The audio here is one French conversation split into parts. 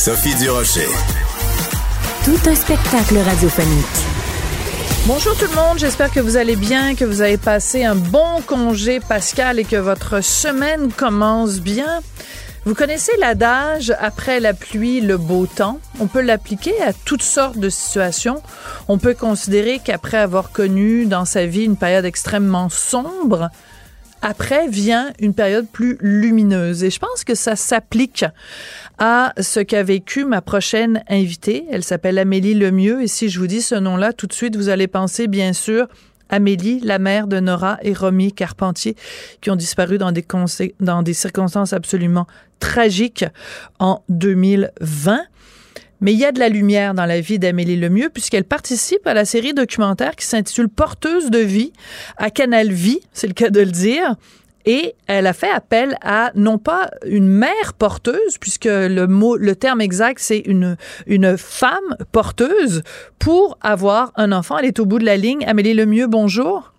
Sophie Durocher. Tout un spectacle radiophonique. Bonjour tout le monde, j'espère que vous allez bien, que vous avez passé un bon congé pascal et que votre semaine commence bien. Vous connaissez l'adage après la pluie, le beau temps. On peut l'appliquer à toutes sortes de situations. On peut considérer qu'après avoir connu dans sa vie une période extrêmement sombre, après vient une période plus lumineuse. Et je pense que ça s'applique à ce qu'a vécu ma prochaine invitée. Elle s'appelle Amélie Lemieux. Et si je vous dis ce nom-là, tout de suite, vous allez penser, bien sûr, Amélie, la mère de Nora et Romy Carpentier, qui ont disparu dans des, dans des circonstances absolument tragiques en 2020. Mais il y a de la lumière dans la vie d'Amélie Lemieux puisqu'elle participe à la série documentaire qui s'intitule Porteuse de vie à Canal Vie, c'est le cas de le dire. Et elle a fait appel à non pas une mère porteuse, puisque le mot, le terme exact, c'est une, une femme porteuse pour avoir un enfant. Elle est au bout de la ligne. Amélie Lemieux, bonjour.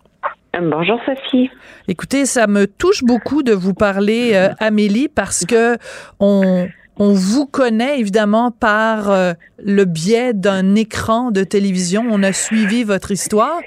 Bonjour Sophie. Écoutez, ça me touche beaucoup de vous parler, euh, Amélie, parce que on, on vous connaît évidemment par euh, le biais d'un écran de télévision. On a suivi votre histoire.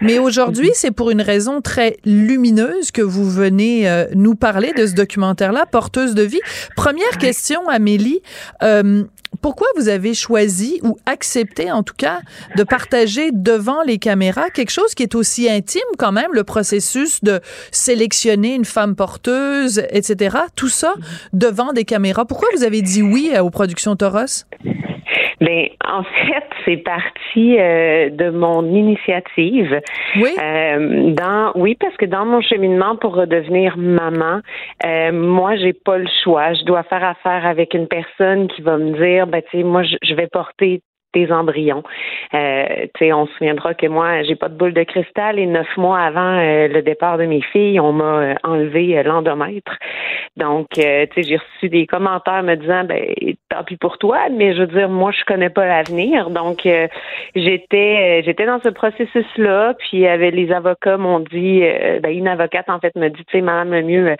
Mais aujourd'hui, c'est pour une raison très lumineuse que vous venez euh, nous parler de ce documentaire-là, Porteuse de vie. Première question, Amélie. Euh, pourquoi vous avez choisi ou accepté en tout cas de partager devant les caméras quelque chose qui est aussi intime quand même, le processus de sélectionner une femme porteuse, etc. Tout ça devant des caméras? Pourquoi vous avez dit oui aux productions Toros? Ben, en fait, c'est parti euh, de mon initiative. Oui. Euh, dans, oui, parce que dans mon cheminement pour redevenir maman, euh, moi, j'ai pas le choix. Je dois faire affaire avec une personne qui va me dire, ben, tu sais, moi, je vais porter des embryons. Euh, on se souviendra que moi, j'ai pas de boule de cristal et neuf mois avant euh, le départ de mes filles, on m'a euh, enlevé l'endomètre. Donc, euh, j'ai reçu des commentaires me disant, ben, tant pis pour toi, mais je veux dire, moi, je connais pas l'avenir. Donc, j'étais, j'étais dans ce processus-là, puis avait les avocats m'ont dit, ben, une avocate en fait me dit, tu sais, Madame le mieux,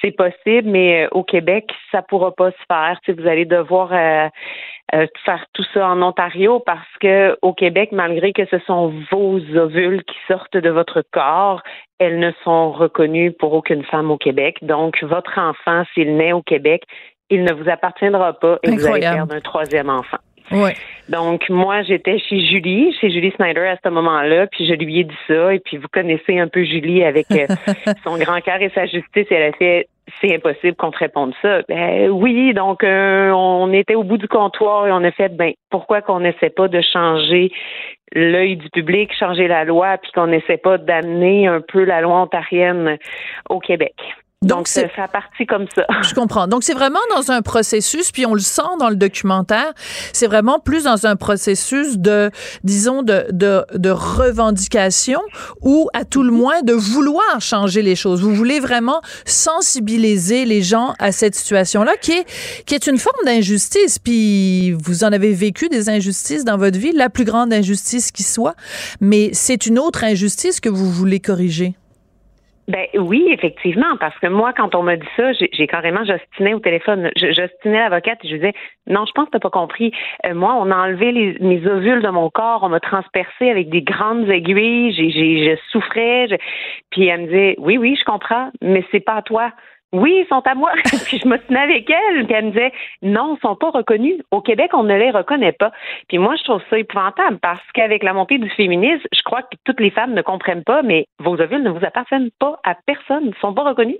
c'est possible, mais au Québec, ça pourra pas se faire. Tu vous allez devoir euh, faire tout ça en Ontario parce que au Québec, malgré que ce sont vos ovules qui sortent de votre corps, elles ne sont reconnues pour aucune femme au Québec. Donc, votre enfant, s'il naît au Québec, il ne vous appartiendra pas et vous allez perdre un troisième enfant. Ouais. Donc, moi, j'étais chez Julie, chez Julie Snyder à ce moment-là, puis je lui ai dit ça, et puis vous connaissez un peu Julie avec euh, son grand cœur et sa justice, et elle a fait c'est impossible qu'on te réponde ça. Ben oui, donc euh, on était au bout du comptoir et on a fait ben pourquoi qu'on n'essaie pas de changer l'œil du public, changer la loi, puis qu'on n'essaie pas d'amener un peu la loi ontarienne au Québec? Donc, c'est ça parti comme ça. Je comprends. Donc, c'est vraiment dans un processus, puis on le sent dans le documentaire, c'est vraiment plus dans un processus de, disons, de, de, de revendication ou à tout le moins de vouloir changer les choses. Vous voulez vraiment sensibiliser les gens à cette situation-là qui est, qui est une forme d'injustice. Puis, vous en avez vécu des injustices dans votre vie, la plus grande injustice qui soit, mais c'est une autre injustice que vous voulez corriger. Ben oui, effectivement, parce que moi, quand on m'a dit ça, j'ai carrément j'ostinais au téléphone. J'ostinais l'avocate et je disais non, je pense que t'as pas compris. Euh, moi, on a enlevé les, mes ovules de mon corps, on m'a transpercé avec des grandes aiguilles, j'ai, je souffrais. Puis elle me disait oui, oui, je comprends, mais c'est pas à toi. Oui, ils sont à moi. puis je me tenais avec elle, puis elle me disait non, ils sont pas reconnus. Au Québec, on ne les reconnaît pas. Puis moi, je trouve ça épouvantable parce qu'avec la montée du féminisme, je crois que toutes les femmes ne comprennent pas, mais vos ovules ne vous appartiennent pas à personne, ils sont pas reconnus.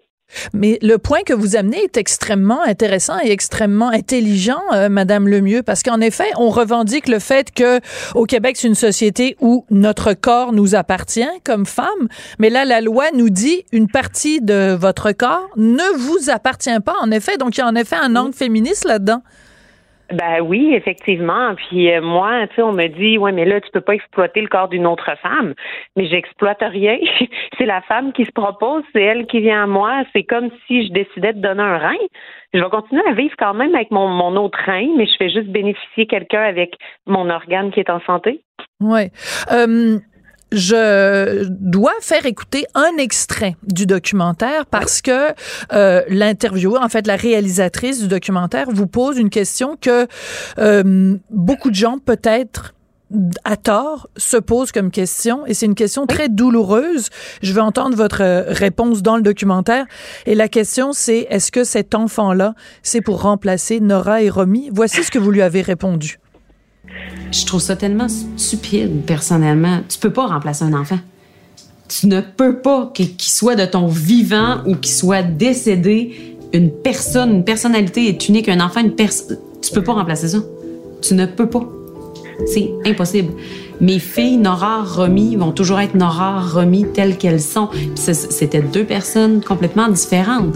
Mais le point que vous amenez est extrêmement intéressant et extrêmement intelligent, euh, Madame Lemieux, parce qu'en effet, on revendique le fait que au Québec, c'est une société où notre corps nous appartient comme femmes, mais là, la loi nous dit une partie de votre corps ne vous appartient pas, en effet. Donc, il y a en effet un angle féministe là-dedans. Ben oui, effectivement. Puis euh, moi, tu sais, on me dit, ouais, mais là, tu peux pas exploiter le corps d'une autre femme. Mais j'exploite rien. c'est la femme qui se propose, c'est elle qui vient à moi. C'est comme si je décidais de donner un rein. Je vais continuer à vivre quand même avec mon, autre rein, mais je fais juste bénéficier quelqu'un avec mon organe qui est en santé. Ouais. Euh, je dois faire écouter un extrait du documentaire parce que euh, l'intervieweur, en fait la réalisatrice du documentaire, vous pose une question que euh, beaucoup de gens peut-être à tort se posent comme question et c'est une question très douloureuse. Je veux entendre votre réponse dans le documentaire et la question c'est est-ce que cet enfant-là c'est pour remplacer Nora et Romy? Voici ce que vous lui avez répondu. Je trouve ça tellement stupide, personnellement. Tu peux pas remplacer un enfant. Tu ne peux pas qu'il soit de ton vivant ou qu'il soit décédé. Une personne, une personnalité est unique. Un enfant, une personne. Tu peux pas remplacer ça. Tu ne peux pas. C'est impossible. Mes filles, Nora, Romy, vont toujours être Nora, Romy telles qu'elles sont. C'était deux personnes complètement différentes.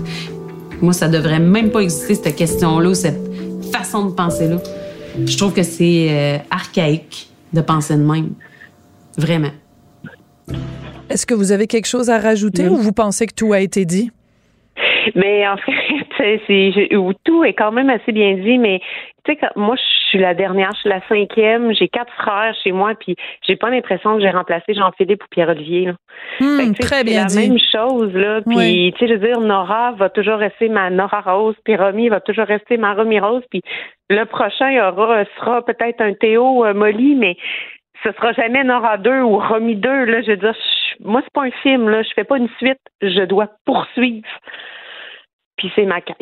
Moi, ça devrait même pas exister, cette question-là, cette façon de penser-là. Je trouve que c'est euh, archaïque de penser de même. Vraiment. Est-ce que vous avez quelque chose à rajouter ou vous pensez que tout a été dit? Mais en fait, c'est tout est quand même assez bien dit, mais tu sais, moi, je suis la dernière, je suis la cinquième, j'ai quatre frères chez moi, puis j'ai pas l'impression que j'ai remplacé Jean-Philippe ou Pierre-Olivier. Hmm, très bien dit. C'est la même chose, là. Puis, tu sais, je veux dire, Nora va toujours rester ma Nora Rose, puis Romy va toujours rester ma Romy Rose, puis le prochain aura, sera peut-être un Théo euh, Molly, mais ce sera jamais Nora 2 ou Romy 2, là. Je veux dire, moi, c'est pas un film, là. Je fais pas une suite. Je dois poursuivre. Puis c'est ma quête.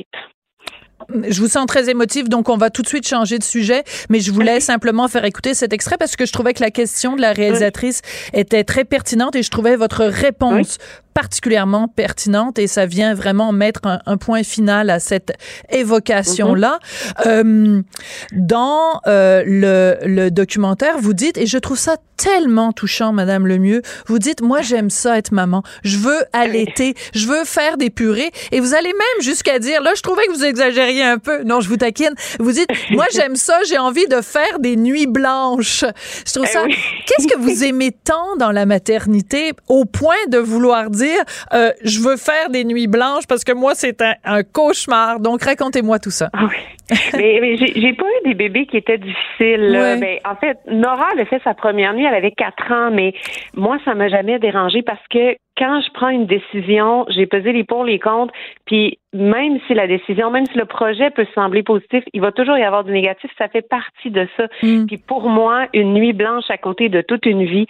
Je vous sens très émotive, donc on va tout de suite changer de sujet, mais je voulais simplement faire écouter cet extrait parce que je trouvais que la question de la réalisatrice était très pertinente et je trouvais votre réponse particulièrement pertinente et ça vient vraiment mettre un, point final à cette évocation-là. Euh, dans euh, le, le, documentaire, vous dites, et je trouve ça tellement touchant, Madame Lemieux, vous dites, moi j'aime ça être maman, je veux allaiter, je veux faire des purées, et vous allez même jusqu'à dire, là je trouvais que vous exagériez un peu, non je vous taquine, vous dites, moi j'aime ça, j'ai envie de faire des nuits blanches. Je trouve eh ça, qu'est-ce que vous aimez tant dans la maternité au point de vouloir dire euh, je veux faire des nuits blanches parce que moi, c'est un, cauchemar. Donc, racontez-moi tout ça. Ah oui. mais, j'ai pas eu des bébés qui étaient difficiles. Ben, en fait, Nora, elle a fait sa première nuit, elle avait quatre ans, mais moi, ça m'a jamais dérangé parce que quand je prends une décision, j'ai pesé les pour, les contre, puis même si la décision, même si le projet peut sembler positif, il va toujours y avoir du négatif, ça fait partie de ça. Mm. Puis pour moi, une nuit blanche à côté de toute une vie,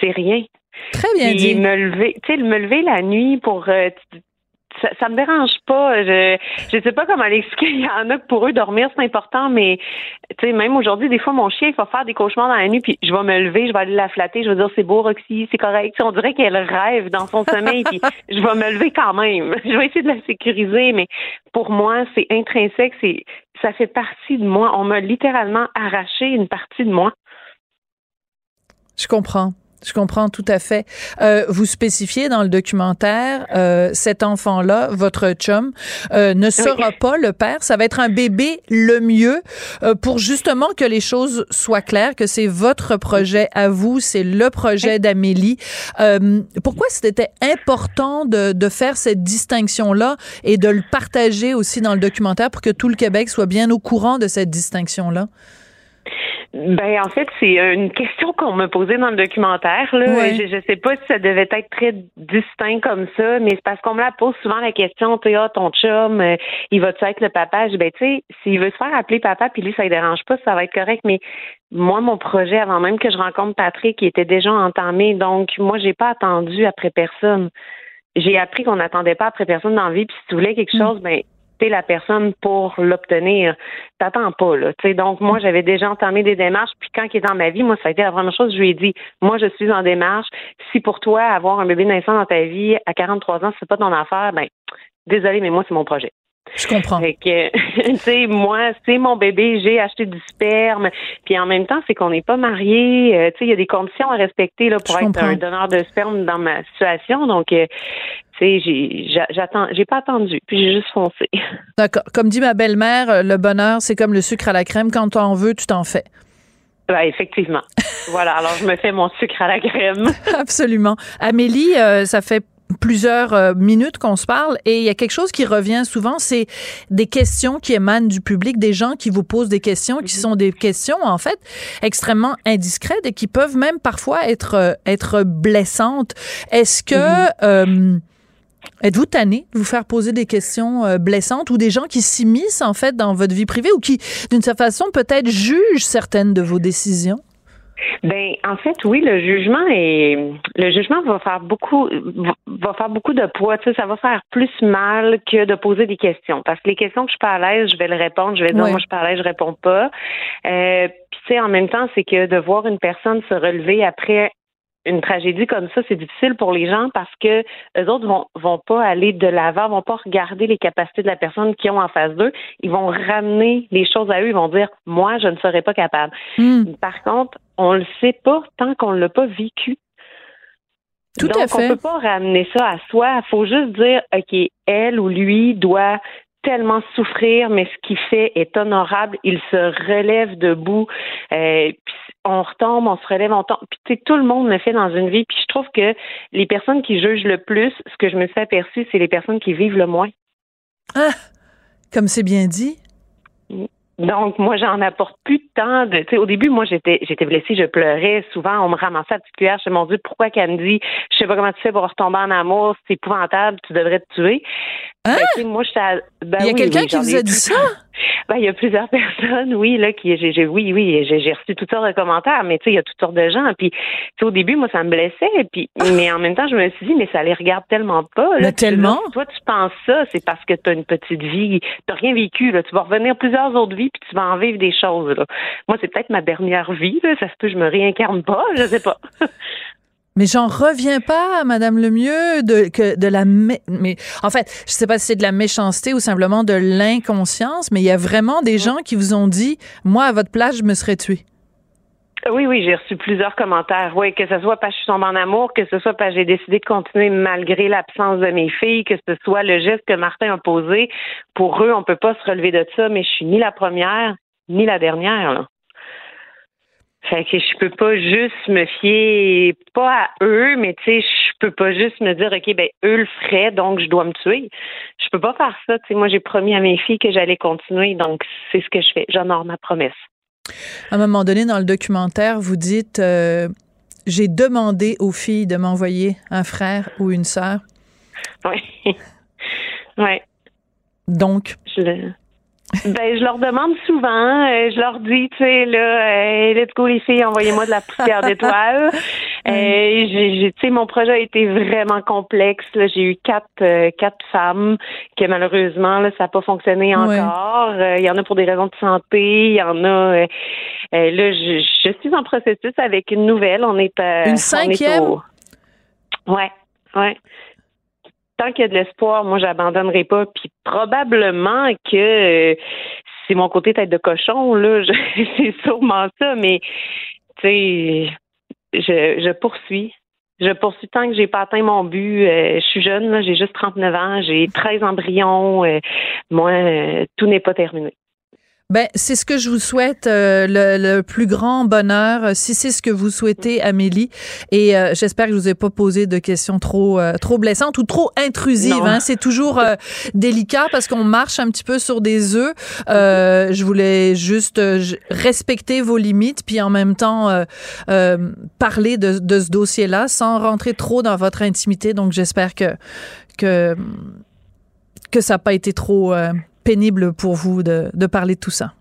c'est rien. Très bien dit. Me lever, tu sais, me lever la nuit pour euh, ça, ça me dérange pas. Je je sais pas comment l'expliquer. Il y en a que pour eux dormir c'est important, mais tu sais même aujourd'hui des fois mon chien il va faire des cauchemars dans la nuit puis je vais me lever, je vais aller la flatter, je vais dire c'est beau Roxy, c'est correct. on dirait qu'elle rêve dans son sommeil puis je vais me lever quand même. Je vais essayer de la sécuriser, mais pour moi c'est intrinsèque, c'est ça fait partie de moi. On m'a littéralement arraché une partie de moi. Je comprends. Je comprends tout à fait. Euh, vous spécifiez dans le documentaire, euh, cet enfant-là, votre chum, euh, ne sera pas le père. Ça va être un bébé le mieux euh, pour justement que les choses soient claires, que c'est votre projet à vous, c'est le projet d'Amélie. Euh, pourquoi c'était important de, de faire cette distinction-là et de le partager aussi dans le documentaire pour que tout le Québec soit bien au courant de cette distinction-là? Ben en fait, c'est une question qu'on m'a posée dans le documentaire. Là. Je, ne sais pas si ça devait être très distinct comme ça, mais c'est parce qu'on me la pose souvent la question, tu ah, ton chum, euh, il va-tu être le papa? Je ben tu sais, s'il veut se faire appeler papa, puis lui, ça ne dérange pas, ça va être correct. Mais moi, mon projet, avant même que je rencontre Patrick, il était déjà entamé. Donc, moi, j'ai pas attendu après personne. J'ai appris qu'on n'attendait pas après personne dans la vie, puis si tu voulais quelque mm. chose, ben la personne pour l'obtenir. T'attends pas, là. donc, moi, j'avais déjà entamé des démarches, puis quand il est dans ma vie, moi, ça a été la première chose, je lui ai dit, moi, je suis en démarche. Si pour toi, avoir un bébé naissant dans ta vie à 43 ans, c'est pas ton affaire, ben, désolé, mais moi, c'est mon projet. Je comprends. Fait que, tu sais, moi, c'est mon bébé, j'ai acheté du sperme. Puis en même temps, c'est qu'on n'est pas mariés. Euh, tu sais, il y a des conditions à respecter là, pour être un donneur de sperme dans ma situation. Donc, euh, tu sais, j'attends, j'ai pas attendu, puis j'ai juste foncé. D'accord. Comme dit ma belle-mère, euh, le bonheur, c'est comme le sucre à la crème. Quand tu en veux, tu t'en fais. Ben, effectivement. voilà, alors je me fais mon sucre à la crème. Absolument. Amélie, ça fait plusieurs euh, minutes qu'on se parle et il y a quelque chose qui revient souvent, c'est des questions qui émanent du public, des gens qui vous posent des questions, qui mhm. sont des questions en fait extrêmement indiscrètes et qui peuvent même parfois être euh, être blessantes. Est-ce que mhm. euh, Êtes-vous tanné de vous faire poser des questions blessantes ou des gens qui s'immiscent en fait dans votre vie privée ou qui, d'une certaine façon, peut-être jugent certaines de vos décisions? Ben, en fait, oui, le jugement est le jugement va faire beaucoup va faire beaucoup de poids. Tu sais, ça va faire plus mal que de poser des questions. Parce que les questions que je suis pas à l'aise, je vais le répondre. Je vais dire moi je suis pas à l'aise, je réponds pas. Euh, puis tu sais, en même temps, c'est que de voir une personne se relever après une tragédie comme ça, c'est difficile pour les gens parce que les autres vont vont pas aller de l'avant, vont pas regarder les capacités de la personne qui ont en face d'eux. Ils vont ramener les choses à eux. Ils vont dire moi, je ne serais pas capable. Hmm. Par contre, on le sait pas tant qu'on l'a pas vécu. Tout Donc, à fait. on peut pas ramener ça à soi. Il faut juste dire, OK, elle ou lui doit tellement souffrir, mais ce qu'il fait est honorable. Il se relève debout. Euh, puis on retombe, on se relève, on tombe. Puis tout le monde le fait dans une vie. Puis je trouve que les personnes qui jugent le plus, ce que je me suis aperçu, c'est les personnes qui vivent le moins. Ah, comme c'est bien dit. Donc, moi, j'en apporte plus de. Tu sais, au début, moi, j'étais, j'étais blessée, je pleurais. Souvent, on me ramassait à petite cuillère. Je me dis, pourquoi qu'elle me dit, je sais pas comment tu fais pour retomber en amour, c'est épouvantable, tu devrais te tuer. Hein? Ben, moi, ben, Il y a quelqu'un qui vous a dit ça? Ben, il y a plusieurs personnes, oui, là, qui, j'ai, oui, oui, j'ai, reçu toutes sortes de commentaires, mais tu sais, il y a toutes sortes de gens. Puis, au début, moi, ça me blessait, puis, ah! mais en même temps, je me suis dit, mais ça les regarde tellement pas. Là, tellement? toi, tu penses ça, c'est parce que tu as une petite vie, tu rien vécu, là. Tu vas revenir plusieurs autres vies, puis tu vas en vivre des choses, là. Moi, c'est peut-être ma dernière vie, là. Ça se peut, je me réincarne pas, je sais pas. Mais j'en reviens pas, Madame Lemieux, de que de la mais en fait, je sais pas si c'est de la méchanceté ou simplement de l'inconscience, mais il y a vraiment des gens qui vous ont dit, moi à votre place, je me serais tué. Oui, oui, j'ai reçu plusieurs commentaires. Oui, que ce soit parce que je suis tombée en amour, que ce soit parce que j'ai décidé de continuer malgré l'absence de mes filles, que ce soit le geste que Martin a posé. Pour eux, on peut pas se relever de ça, mais je suis ni la première ni la dernière. Là. Fait que je peux pas juste me fier pas à eux, mais tu sais, je peux pas juste me dire OK, ben eux le feraient, donc je dois me tuer. Je peux pas faire ça. Tu sais, moi j'ai promis à mes filles que j'allais continuer, donc c'est ce que je fais. J'honore ma promesse. À un moment donné dans le documentaire, vous dites euh, j'ai demandé aux filles de m'envoyer un frère ou une sœur. Oui. ouais. Donc? Je ben, je leur demande souvent. Euh, je leur dis, tu sais, là, euh, let's go les filles, envoyez-moi de la poussière d'étoiles. euh, tu sais, mon projet a été vraiment complexe. J'ai eu quatre, euh, quatre femmes que malheureusement, là, ça n'a pas fonctionné encore. Il y en a pour des raisons de santé. Il y en a. là, je, je, suis en processus avec une nouvelle. On est. une cinquième. Au... Ouais, ouais tant qu'il y a de l'espoir, moi, j'abandonnerai pas. Puis probablement que euh, c'est mon côté tête de cochon, là. c'est sûrement ça, mais tu sais, je, je poursuis. Je poursuis tant que j'ai pas atteint mon but. Euh, je suis jeune, j'ai juste 39 ans, j'ai 13 embryons. Euh, moi, tout n'est pas terminé. Ben, c'est ce que je vous souhaite, euh, le, plus grand bonheur, euh, si c'est ce que vous souhaitez, Amélie. Et euh, j'espère que je vous ai pas posé de questions trop trop blessantes ou trop intrusives. Hein. C'est toujours délicat parce qu'on marche un petit peu sur des œufs. je voulais juste respecter vos limites, puis en même temps parler de, de ce dossier-là sans rentrer trop dans votre intimité. Donc, j'espère que que que ça n'a pas été trop pénible pour vous de, de parler de tout ça?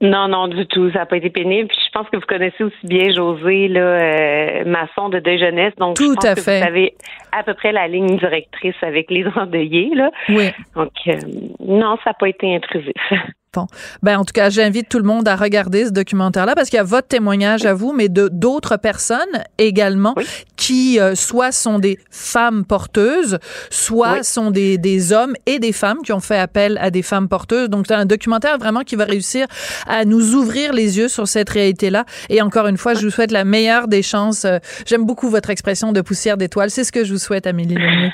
Non, non, du tout. Ça n'a pas été pénible. Puis je pense que vous connaissez aussi bien José, là, euh, maçon de deux jeunesse. Donc, tout je pense à que fait. vous avez à peu près la ligne directrice avec les endeuillés. Là. Oui. Donc, euh, non, ça n'a pas été intrusif. Ben en tout cas, j'invite tout le monde à regarder ce documentaire-là parce qu'il y a votre témoignage à vous, mais de d'autres personnes également qui euh, soit sont des femmes porteuses, soit sont des, des hommes et des femmes qui ont fait appel à des femmes porteuses. Donc c'est un documentaire vraiment qui va réussir à nous ouvrir les yeux sur cette réalité-là. Et encore une fois, je vous souhaite la meilleure des chances. Euh, j'aime beaucoup votre expression de poussière d'étoiles. C'est ce que je vous souhaite, Amélie Lemieux.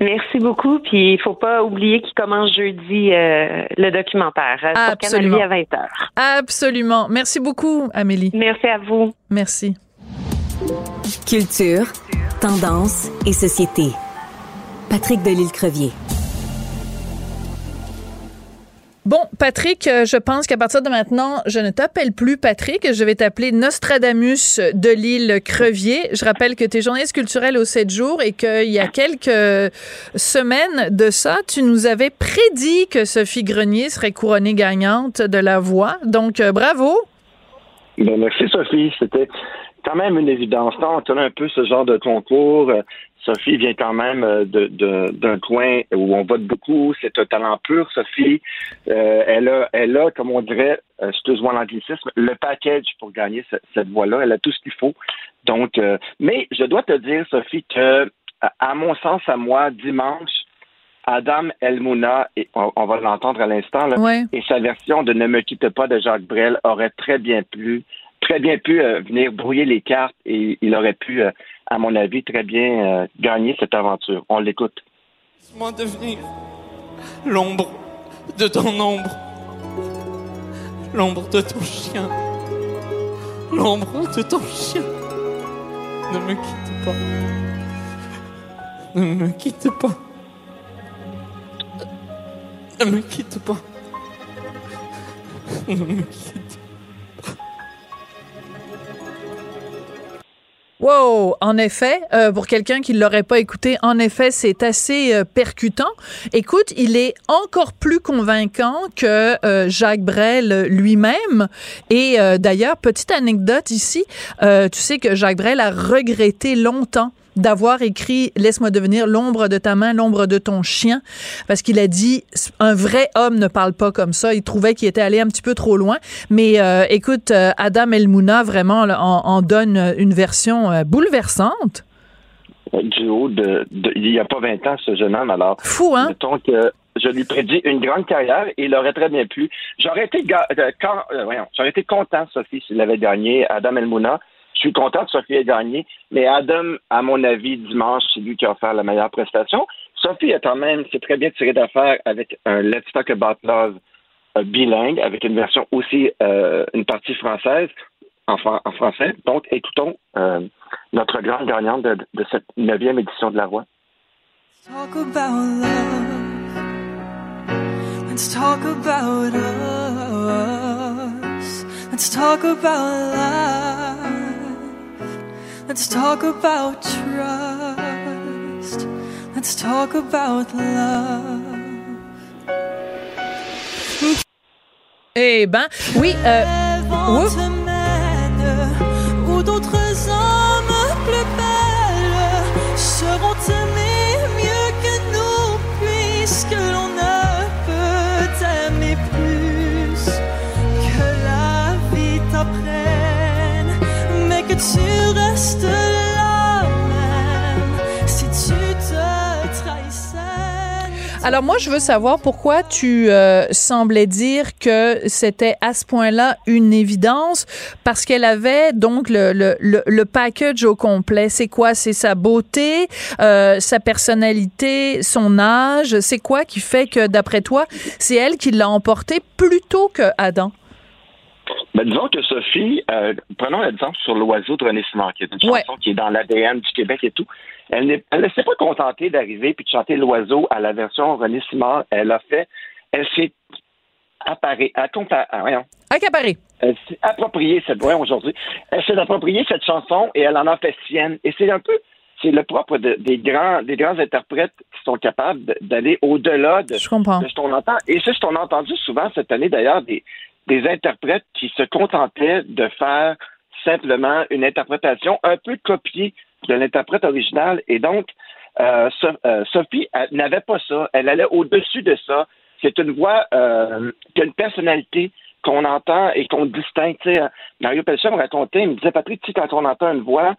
Merci beaucoup. Puis il faut pas oublier qu'il commence jeudi euh, le documentaire euh, Absolument. sur Canal à 20h. Absolument. Merci beaucoup, Amélie. Merci à vous. Merci. Culture, tendance et société. Patrick Delisle-Crevier. Bon, Patrick, euh, je pense qu'à partir de maintenant, je ne t'appelle plus Patrick, je vais t'appeler Nostradamus de l'île Crevier. Je rappelle que tu es journaliste culturel au 7 jours et qu'il y a quelques semaines de ça, tu nous avais prédit que Sophie Grenier serait couronnée gagnante de la voix. Donc, euh, bravo. Ben, merci, Sophie. C'était quand même une évidence. on tenait un peu ce genre de concours. Sophie vient quand même euh, de, d'un coin où on vote beaucoup. C'est un talent pur, Sophie. Euh, elle a, elle a, comme on dirait, euh, excuse-moi l'anglicisme, le package pour gagner cette, voie-là. Elle a tout ce qu'il faut. Donc, euh, mais je dois te dire, Sophie, que à mon sens, à moi, dimanche, Adam Elmouna, et on, va l'entendre à l'instant, et sa version de Ne me quitte pas de Jacques Brel aurait très bien plu, très bien pu venir brouiller les cartes et il aurait pu à mon avis, très bien euh, gagner cette aventure. On l'écoute. Laisse-moi devenir l'ombre de ton ombre, l'ombre de ton chien, l'ombre de ton chien. Ne me quitte pas. Ne me quitte pas. Ne me quitte pas. Ne me quitte Wow, en effet, euh, pour quelqu'un qui ne l'aurait pas écouté, en effet, c'est assez euh, percutant. Écoute, il est encore plus convaincant que euh, Jacques Brel lui-même. Et d'ailleurs, petite anecdote ici, tu sais que Jacques Brel a regretté longtemps d'avoir écrit Laisse-moi devenir l'ombre de ta main, l'ombre de ton chien, parce qu'il a dit un vrai homme ne parle pas comme ça. Il trouvait qu'il était allé un petit peu trop loin. Mais euh, écoute, euh, Adam Elmouna vraiment en, donne une version euh, bouleversante. Du haut de, il n'y a pas 20 ans, ce jeune homme, alors. Fou, hein? Que je lui prédis une grande carrière et il aurait très bien pu. J'aurais été, quand, j'aurais été content, Sophie, s'il avait gagné Adam Elmouna. Je suis content que Sophie ait gagné, mais Adam, à mon avis, dimanche, c'est lui qui a offert la meilleure prestation. Sophie a quand même, c'est très bien tiré d'affaire avec un Let's Talk About Love euh, bilingue, avec une version aussi, euh, une partie française, en, français. Donc, écoutons euh, notre grande gagnante de, cette neuvième édition de La Voix. Talk about love. Let's talk about us. Let's talk about. Let's talk about trust. Let's talk about love. Eh ben, oui, euh, alors moi, je veux savoir pourquoi tu euh, semblais dire que c'était à ce point-là une évidence, parce qu'elle avait donc le, le, le, package au complet. C'est quoi? C'est sa beauté, euh, sa personnalité, son âge? C'est quoi qui fait que, d'après toi, c'est elle qui l'a emporté plutôt que Adam? Ben, disons que Sophie, euh, prenons l'exemple sur l'oiseau de René Simard, qui est une chanson qui est dans l'ADN du Québec et tout. Elle ne s'est pas contentée d'arriver puis de chanter l'oiseau à la version René Simard. Elle a fait, elle s'est apparée, à, ah, Accaparée. Elle s'est appropriée cette voix aujourd'hui. Elle s'est appropriée cette chanson et elle en a fait sienne. Et c'est un peu, c'est le propre des grands, des grands interprètes qui sont capables d'aller au-delà de, de, ce qu'on entend. Et c'est ce qu'on a entendu souvent cette année d'ailleurs des, des interprètes qui se contentaient de faire simplement une interprétation un peu copiée de l'interprète original. Et donc, euh, euh Sophie n'avait pas ça. Elle allait au-dessus de ça. c'est une voix euh, qui a une personnalité qu'on entend et qu'on distingue. Sais, Mario Pelchat me racontait, il me disait, Patrick, quand on entend une voix,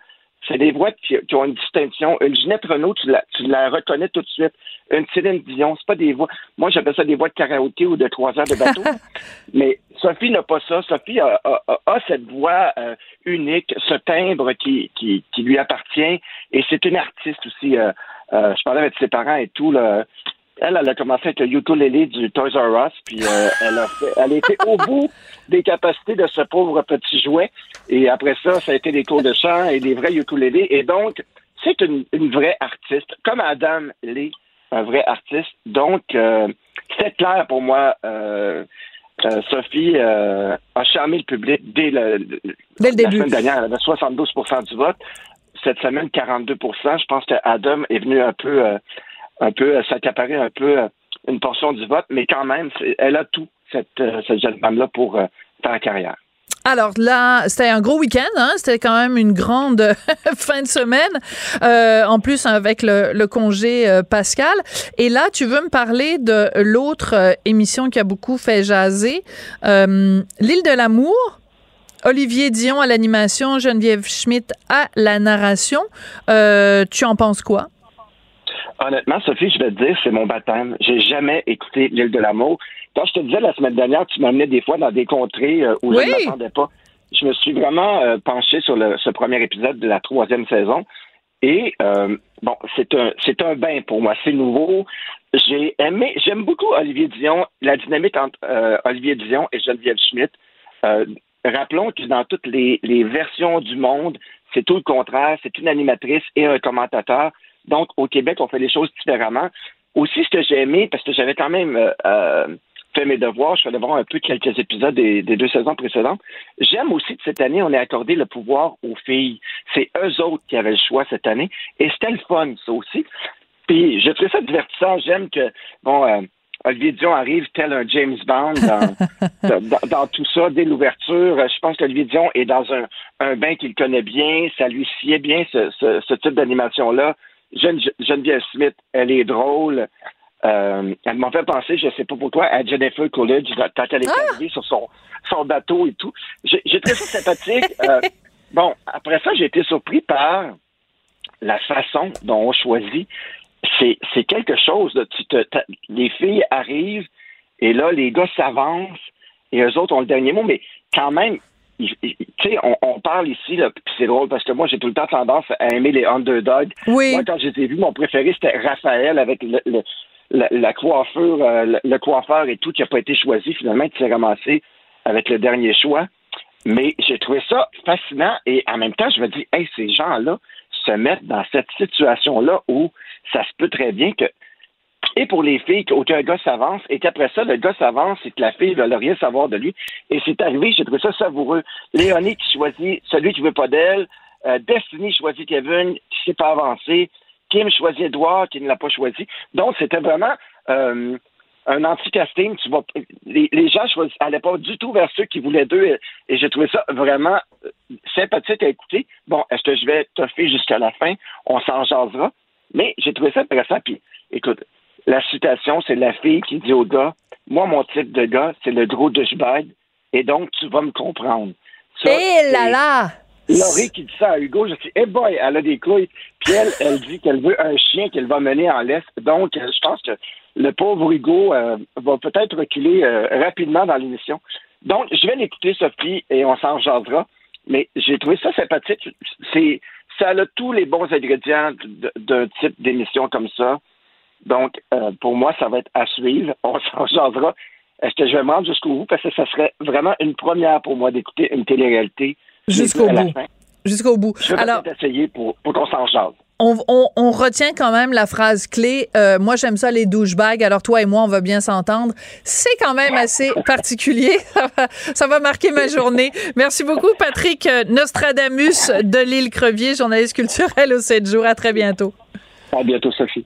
c'est des voix qui, qui, ont une distinction. Une Ginette Renault, tu la, tu la reconnais tout de suite. Une Céline Dion, c'est pas des voix. Moi, j'appelle ça des voix de karaoké ou de trois heures de bateau. Mais Sophie n'a pas ça. Sophie a, a, a cette voix euh, unique, ce timbre qui, qui, qui, lui appartient. Et c'est une artiste aussi. Euh, euh, je parlais avec ses parents et tout. Là. Elle, elle a commencé avec le ukulélé du Toys R Us, puis euh, elle a fait, elle a été au bout des capacités de ce pauvre petit jouet. Et après ça, ça a été des cours de chant et des vrais ukulélés. Et donc, c'est une, une, vraie artiste, comme Adam l'est, un vrai artiste. Donc, euh, c'était clair pour moi. Euh, euh Sophie euh, a charmé le public dès le, dès le la début. semaine dernière. Elle avait 72% du vote. Cette semaine, 42% Je pense que Adam est venu un peu un peu s'accaparer un peu une portion du vote, mais quand même, elle a tout, cette, cette jeune femme-là, pour euh, faire carrière. Alors là, c'était un gros week-end, hein? c'était quand même une grande fin de semaine, euh, en plus avec le, congé euh, pascal. Et là, tu veux me parler de l'autre euh, émission qui a beaucoup fait jaser, L'île de l'amour. Olivier Dion à l'animation, Geneviève Schmidt à la narration. tu en penses quoi? Honnêtement, Sophie, je vais te dire, c'est mon baptême. J'ai jamais écouté l'île de l'amour. Quand je te disais la semaine dernière, tu m'amenais des fois dans des contrées euh, où oui. je ne m'attendais pas. Je me suis vraiment euh, penché sur le, ce premier épisode de la troisième saison. Et euh, bon, c'est un c'est un bain pour moi. C'est nouveau. J'ai aimé, j'aime beaucoup Olivier Dion, la dynamique entre euh, Olivier Dion et Geneviève Schmidt. Rappelons que dans toutes les, les versions du monde, c'est tout le contraire. C'est une animatrice et un commentateur. Donc, au Québec, on fait les choses différemment. Aussi, ce que j'ai aimé, parce que j'avais quand même euh, fait mes devoirs, je suis allé voir un peu quelques épisodes des, des deux saisons précédentes. J'aime aussi que cette année, on ait accordé le pouvoir aux filles. C'est eux autres qui avaient le choix cette année. Et c'était le fun, ça aussi. Puis, je trouve ça divertissant. J'aime que, bon, euh, Olivier Dion arrive tel un James Bond dans, dans, dans tout ça, dès l'ouverture. Je pense qu'Olivier Dion est dans un, un bain qu'il connaît bien. Ça lui sied bien, ce, ce, ce type d'animation-là. Geneviève Smith, elle est drôle. Euh, elle m'a fait penser, je ne sais pas pourquoi, à Jennifer Coolidge quand elle est ah! arrivée sur son, son bateau et tout. J'ai trouvé ça sympathique. euh, bon, après ça, j'ai été surpris par la façon dont on choisit. C'est quelque chose. Là, tu te, les filles arrivent et là, les gars s'avancent et eux autres ont le dernier mot, mais quand même, tu sais, on, on, parle ici, là, puis c'est drôle parce que moi, j'ai tout le temps tendance à aimer les underdogs. Oui. Moi, quand ai vus, mon préféré, c'était Raphaël avec le, le, la, la, coiffure, euh, le, le, coiffeur et tout, qui n'a pas été choisi, finalement, qui s'est ramassé avec le dernier choix. Mais j'ai trouvé ça fascinant et en même temps, je me dis, hey, ces gens-là se mettent dans cette situation-là où ça se peut très bien que et pour les filles qu'aucun gars s'avance et qu'après ça, le gars s'avance et que la fille ne veut rien savoir de lui. Et c'est arrivé, j'ai trouvé ça savoureux. Léonie qui choisit celui qui veut pas d'elle, euh, Destiny choisit Kevin qui s'est pas avancé, Kim choisit Edouard qui ne l'a pas choisi. Donc c'était vraiment euh, un anti-casting. Tu les, les gens n'allaient pas du tout vers ceux qui voulaient d'eux et, et j'ai trouvé ça vraiment euh, sympathique à écouter. Bon, est-ce que je vais toffer jusqu'à la fin? On s'en jasera. Mais j'ai trouvé ça intéressant. Puis, écoute, la citation, c'est la fille qui dit au gars Moi, mon type de gars, c'est le gros douchebag, et donc tu vas me comprendre. Ça, Eh là là Laurie qui dit ça à Hugo, je dis Eh boy, elle a des couilles. Puis elle, elle dit qu'elle veut un chien qu'elle va mener en laisse. Donc, je pense que le pauvre Hugo euh, va peut-être reculer euh, rapidement dans l'émission. Donc, je vais l'écouter, Sophie, et on s'en jasera. Mais j'ai trouvé ça sympathique. C'est, ça a tous les bons ingrédients d'un type d'émission comme ça. Donc, euh, pour moi, ça va être à suivre. On s'en jasera. Est-ce que je vais me rendre jusqu'au bout? Parce que ça serait vraiment une première pour moi d'écouter une télé-réalité. Jusqu'au bout. Jusqu'au bout. Je vais Alors, essayer pour, pour qu'on s'en jase. On, on, on, retient quand même la phrase clé. Euh, moi, j'aime ça les douchebags. Alors toi et moi, on va bien s'entendre. C'est quand même assez particulier. Ça va, ça va marquer ma journée. Merci beaucoup, Patrick Nostradamus de l'île Crevier, journaliste culturel au 7 jours. À très bientôt. À bientôt, Sophie.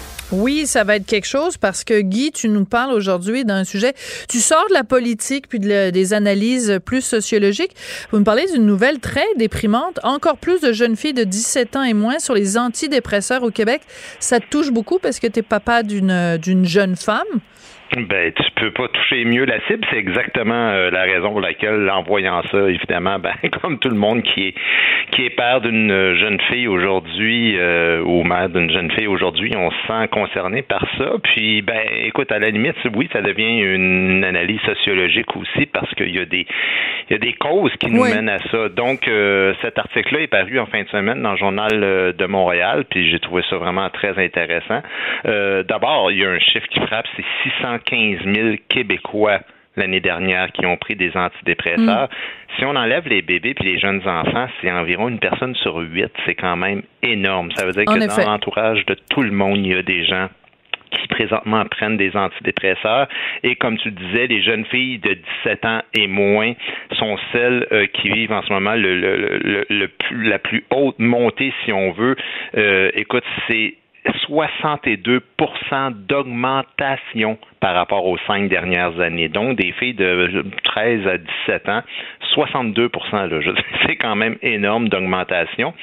Oui, ça va être quelque chose parce que Guy, tu nous parles aujourd'hui d'un sujet. Tu sors de la politique puis des analyses plus sociologiques. Vous me parlez d'une nouvelle très déprimante. Encore plus de jeunes filles de 17 ans et moins sur les antidépresseurs au Québec. Ça te touche beaucoup parce que tu es papa d'une d'une jeune femme. Ben, tu peux pas toucher mieux la cible. C'est exactement euh, la raison pour laquelle, en voyant ça, évidemment, ben, comme tout le monde qui est qui est père d'une jeune fille aujourd'hui euh, ou mère d'une jeune fille aujourd'hui, on se sent concerné par ça. Puis, ben, écoute, à la limite, oui, ça devient une analyse sociologique aussi parce qu'il y a des il y a des causes qui nous mènent à ça. Donc, euh, cet article-là est paru en fin de semaine dans le journal de Montréal, puis j'ai trouvé ça vraiment très intéressant. D'abord, il y a un chiffre qui frappe, c'est 600 15 000 Québécois l'année dernière qui ont pris des antidépresseurs. Mm. Si on enlève les bébés puis les jeunes enfants, c'est environ une personne sur huit. C'est quand même énorme. Ça veut dire que dans l'entourage de tout le monde, il y a des gens qui présentement prennent des antidépresseurs. Et comme tu disais, les jeunes filles de 17 ans et moins sont celles euh, qui vivent en ce moment le, le, le, plus, la plus haute montée, si on veut. Euh, écoute, c'est 62% d'augmentation par rapport aux cinq dernières années. Donc, des filles de 13 à 17 ans, 62% C'est quand même énorme d'augmentation.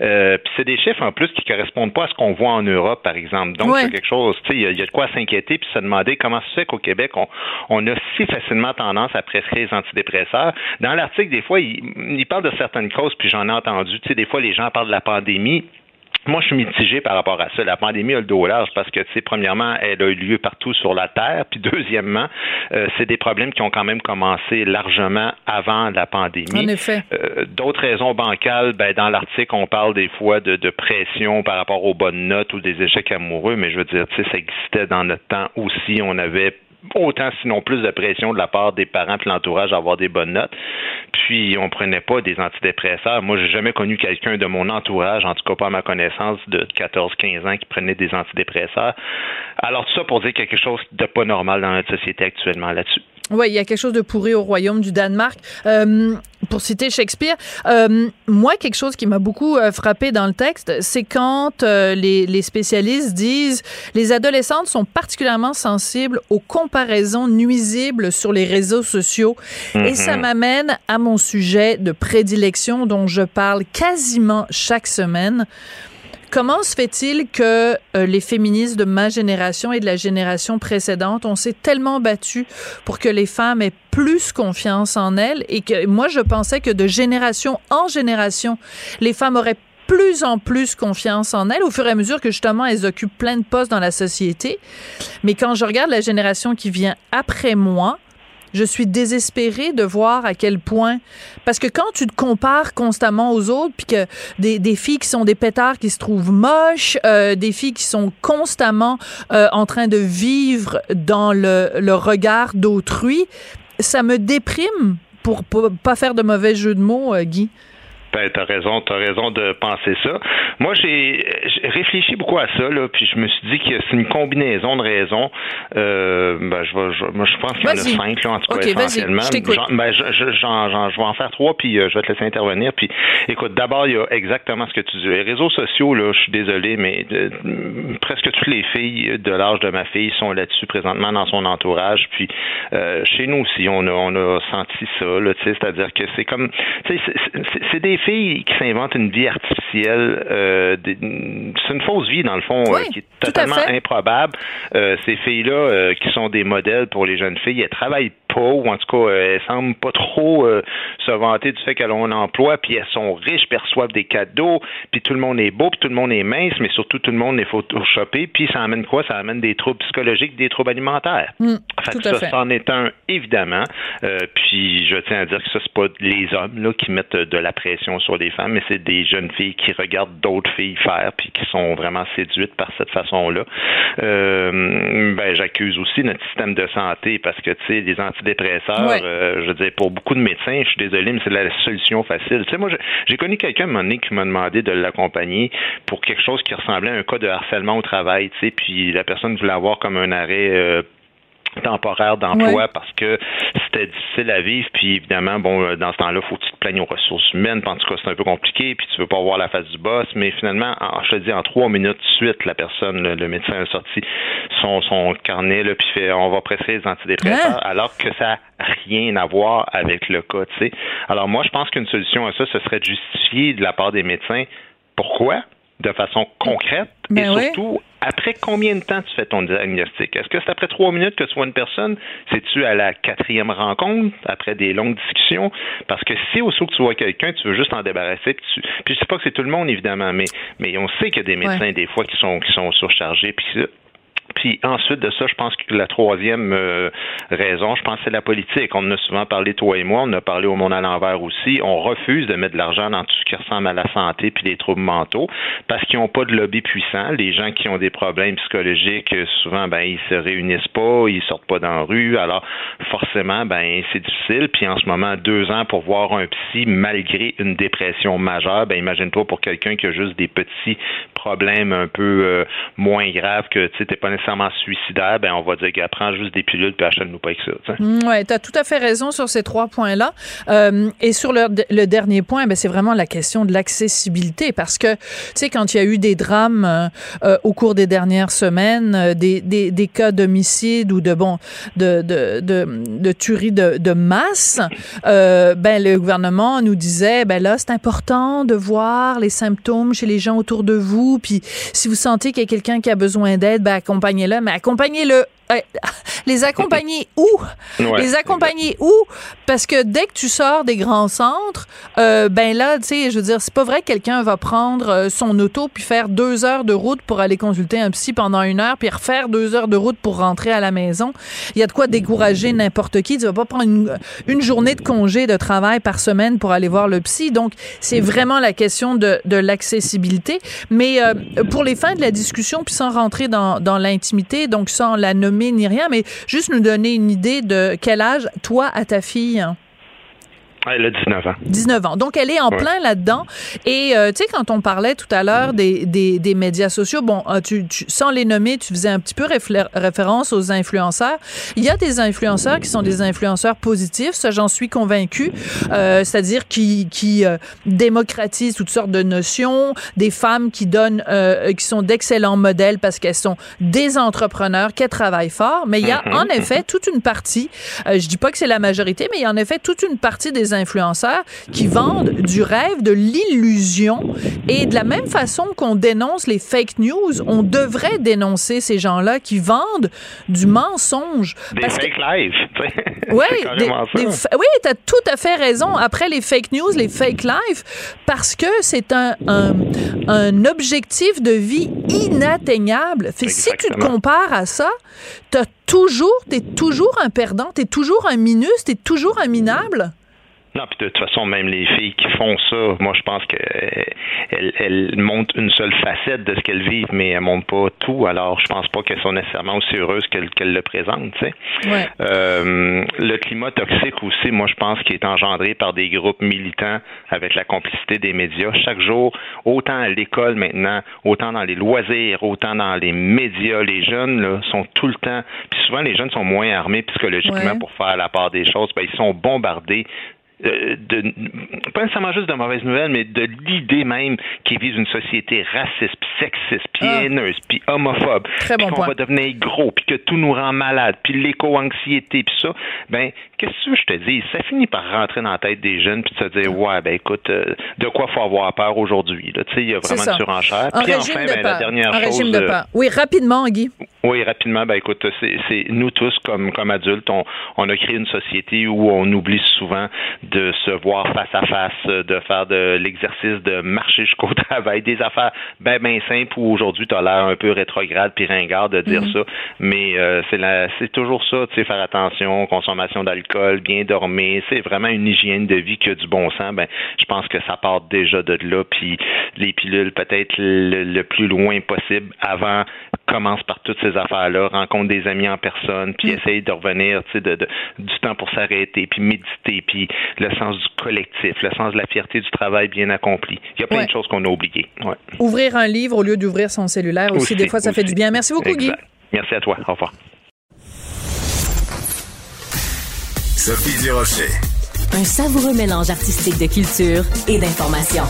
Euh, puis c'est des chiffres en plus qui correspondent pas à ce qu'on voit en Europe, par exemple. Donc, c'est quelque chose, tu sais, il y, a de quoi s'inquiéter puis se demander comment se fait qu'au Québec, on, on, a si facilement tendance à prescrire les antidépresseurs. Dans l'article, des fois, il, il parle de certaines causes, puis j'en ai entendu. Tu sais, des fois, les gens parlent de la pandémie moi, je suis mitigé par rapport à ça. La pandémie a le dos large parce que, tu sais, premièrement, elle a eu lieu partout sur la Terre. Puis, deuxièmement, euh, c'est des problèmes qui ont quand même commencé largement avant la pandémie. En effet. Euh, d'autres raisons bancales, ben, dans l'article, on parle des fois de, de, pression par rapport aux bonnes notes ou des échecs amoureux, mais je veux dire, tu sais, ça existait dans notre temps aussi. On avait autant sinon plus de pression de la part des parents et l'entourage à avoir des bonnes notes. Puis on prenait pas des antidépresseurs. Moi, j'ai jamais connu quelqu'un de mon entourage, en tout cas pas à ma connaissance, de 14-15 ans qui prenait des antidépresseurs. Alors tout ça pour dire quelque chose de pas normal dans notre société actuellement là-dessus. Oui, il y a quelque chose de pourri au royaume du Danemark. Euh, pour citer Shakespeare, euh, moi, quelque chose qui m'a beaucoup euh, frappé dans le texte, c'est quand les, les, spécialistes disent les adolescentes sont particulièrement sensibles aux comparaisons nuisibles sur les réseaux sociaux. Et ça mhm. m'amène à mon sujet de prédilection dont je parle quasiment chaque semaine. Comment se fait-il que euh, les féministes de ma génération et de la génération précédente, on s'est tellement battu pour que les femmes aient plus confiance en elles et que moi je pensais que de génération en génération, les femmes auraient plus en plus confiance en elles au fur et à mesure que justement elles occupent plein de postes dans la société. Mais quand je regarde la génération qui vient après moi, je suis désespérée de voir à quel point. Parce que quand tu te compares constamment aux autres, puis que des, filles qui sont des pétards qui se trouvent moches, euh, des filles qui sont constamment euh, en train de vivre dans le, le regard d'autrui, ça me déprime pour, pour pas faire de mauvais jeu de mots, euh, Guy. Ben, t'as raison, t'as raison de penser ça. Moi, j'ai réfléchi beaucoup à ça, là, puis je me suis dit que c'est une combinaison de raisons. Euh, ben, je, vais, je, moi, je pense qu'il y en a cinq, là, en tout cas, essentiellement. Je, ben, je, vais en faire trois, puis euh, je vais te laisser intervenir. Puis, écoute, d'abord, il y a exactement ce que tu dis. Les réseaux sociaux, là, je suis désolé, mais de, presque toutes les filles de l'âge de ma fille sont là-dessus présentement dans son entourage. Puis, euh, chez nous aussi, on a, on a senti ça, là, c'est-à-dire que c'est comme, c'est des filles qui s'inventent une vie artificielle. Euh, c'est une fausse vie, dans le fond, euh, qui est totalement improbable. Euh, ces filles-là, qui sont des modèles pour les jeunes filles, elles travaillent pas, ou en tout cas, elles semblent pas trop se vanter du fait qu'elles ont un emploi, puis elles sont riches, perçoivent des cadeaux, puis tout le monde est beau, puis tout le monde est mince, mais surtout tout le monde est photoshopé, puis ça amène quoi? Ça amène des troubles psychologiques, des troubles alimentaires. Mmh, fait ça, ça en est un, évidemment. puis je tiens à dire que ça, c'est pas les hommes là, qui mettent de la pression sur les femmes, mais c'est des jeunes filles qui regardent d'autres filles faire puis qui sont vraiment séduites par cette façon-là. Euh, ben, j'accuse aussi notre système de santé parce que, tu sais, les antidépresseurs, euh, je veux dire, pour beaucoup de médecins, je suis désolé, mais c'est la solution facile. Tu sais, moi, j'ai connu quelqu'un un moment donné qui m'a demandé de l'accompagner pour quelque chose qui ressemblait à un cas de harcèlement au travail, tu sais, puis la personne voulait avoir comme un arrêt euh, temporaire d'emploi parce que c'était difficile à vivre. Puis évidemment, bon, euh, dans ce temps-là, faut que tu te plaignes aux ressources humaines. En tout cas, c'est un peu compliqué. Puis tu veux pas voir la face du boss. Mais finalement, je te dis, en trois minutes suite, la personne, le, médecin a sorti son, son carnet, là, puis fait, on va presser les antidépresseurs, alors que ça n'a rien à voir avec le cas. Tu sais. Alors moi, je pense qu'une solution à ça, ce serait de justifier de la part des médecins. Pourquoi? De façon concrète ben et surtout après combien de temps tu fais ton diagnostic? Est-ce que c'est après trois minutes que tu vois une personne? C'est-tu à la quatrième rencontre, après des longues discussions? Parce que si au que tu vois quelqu'un, tu veux juste en débarrasser, puis, tu... puis je sais pas que c'est tout le monde, évidemment, mais, mais on sait qu'il y a des médecins, des fois, qui sont, qui sont surchargés, puis puis ensuite de ça, je pense que la troisième euh, raison, je pense, c'est la politique. On en a souvent parlé, toi et moi, on a parlé au monde à l'envers aussi. On refuse de mettre de l'argent dans tout ce qui ressemble à la santé puis les troubles mentaux parce qu'ils n'ont pas de lobby puissant. Les gens qui ont des problèmes psychologiques, souvent, ben, ils se réunissent pas, ils sortent pas dans la rue. Alors, forcément, ben, c'est difficile. Puis en ce moment, deux ans pour voir un psy malgré une dépression majeure, ben, imagine-toi pour quelqu'un qui a juste des petits problèmes un peu euh, moins graves que, tu sais, t'es pas nécessairement suicidaire, ben on va dire qu'elle prend juste des pilules puis achète-nous pas avec ça. Mm, oui, tu as tout à fait raison sur ces trois points-là. Euh, et sur le, dernier point, ben, c'est vraiment la question de l'accessibilité parce que, tu sais, quand il y a eu des drames euh, euh, au cours des dernières semaines, des, des, cas d'homicide ou de, bon, de, de, de, de tuerie de, de masse, ben, le gouvernement nous disait, ben là, c'est important de voir les symptômes chez les gens autour de vous, puis si vous sentez qu'il y a quelqu'un qui a besoin d'aide, ben, accompagnez mais accompagnez-le les accompagner où? les accompagner où? Parce que dès que tu sors des grands centres, euh, ben là, tu sais, je veux dire, c'est pas vrai que quelqu'un va prendre euh, son auto puis faire deux heures de route pour aller consulter un psy pendant une heure puis refaire deux heures de route pour rentrer à la maison. Il y a de quoi décourager n'importe qui. Tu vas pas prendre une, journée de congé de travail par semaine pour aller voir le psy. Donc, c'est vraiment la question de, de l'accessibilité. Mais euh, pour les fins de la discussion, puis sans rentrer dans, dans l'intimité, donc sans la nommer ni rien, mais juste nous donner une idée de quel âge, toi, à ta fille? Elle a 19 ans. 19 ans. Donc, elle est en plein là-dedans. Et, euh, tu sais, quand on parlait tout à l'heure des, des, des, médias sociaux, bon, euh, tu, tu, sans les nommer, tu faisais un petit peu référence aux influenceurs. Il y a des influenceurs qui sont des influenceurs positifs, ça, j'en suis convaincue. Euh, C'est-à-dire qui, qui euh, démocratisent toutes sortes de notions, des femmes qui donnent, euh, qui sont d'excellents modèles parce qu'elles sont des entrepreneurs, qu'elles travaillent fort. Mais il y a, mm-hmm. en effet, toute une partie, je dis pas que c'est la majorité, mais il y a en effet toute une partie des influenceurs qui vendent du rêve, de l'illusion. Et de la même façon qu'on dénonce les fake news, on devrait dénoncer ces gens-là qui vendent du mensonge. Des fake lives. oui, oui, tu as tout à fait raison. Après les fake news, les fake lives, parce que c'est un, un, un, objectif de vie inatteignable. si tu te compares à ça, tu toujours, tu es toujours un perdant, tu es toujours un minus, tu es toujours un minable. Non, puis de toute façon, même les filles qui font ça, moi, je pense qu'elles elles montrent une seule facette de ce qu'elles vivent, mais elles montrent pas tout. Alors, je pense pas qu'elles sont nécessairement aussi heureuses qu'elles le présentent. Tu sais. Euh, le climat toxique aussi, moi, je pense qu'il est engendré par des groupes militants avec la complicité des médias. Chaque jour, autant à l'école maintenant, autant dans les loisirs, autant dans les médias, les jeunes là, sont tout le temps. Puis souvent, les jeunes sont moins armés psychologiquement pour faire la part des choses. Ben, ils sont bombardés euh, de, pas nécessairement juste de mauvaises nouvelles, mais de l'idée même qui vise une société raciste, puis sexiste, puis ah. haineuse, puis homophobe, puis qu'on va devenir gros, puis que tout nous rend malade, puis l'éco-anxiété, puis ça, ben, qu'est-ce que tu veux je te dis? Ça finit par rentrer dans la tête des jeunes, puis de se dire, ouais, ben écoute, euh, de quoi faut avoir peur aujourd'hui? Tu sais, il y a vraiment une surenchère. puis enfin, ben, la dernière chose... Régime de euh, Oui, rapidement, Guy. Oui, rapidement, ben écoute, c'est nous tous, comme, comme adultes, on, on a créé une société où on oublie souvent de se voir face à face, de faire de l'exercice de marcher jusqu'au travail, des affaires ben ben simples où aujourd'hui tu as l'air un peu rétrograde puis ringard de dire mhm. ça, mais euh, c'est la c'est toujours ça, tu sais faire attention, consommation d'alcool, bien dormir, c'est vraiment une hygiène de vie qui a du bon sens, ben je pense que ça part déjà de là puis les pilules peut-être le, plus loin possible avant commence par toutes ces affaires-là, rencontre des amis en personne, puis mm. essaye de revenir, tu sais, de, du temps pour s'arrêter, puis méditer, puis le sens du collectif, le sens de la fierté du travail bien accompli. Il y a plein de choses qu'on a oubliées. Ouvrir un livre au lieu d'ouvrir son cellulaire aussi, des fois, ça fait du bien. Merci beaucoup, Guy. Merci à toi. Au revoir. Sophie Durocher. Un savoureux mélange artistique de culture et d'information.